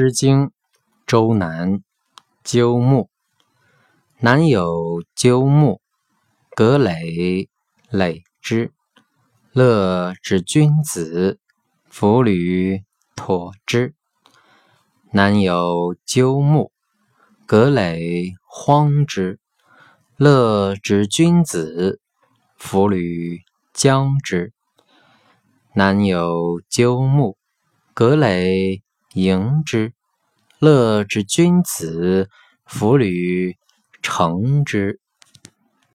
诗经·周南·鸠木。南有鸠木，葛藟藟之。乐之君子，弗履妥之。南有鸠木，葛藟荒之。乐之君子，弗履将之。南有鸠木，葛藟迎之。乐之君子，弗履成之。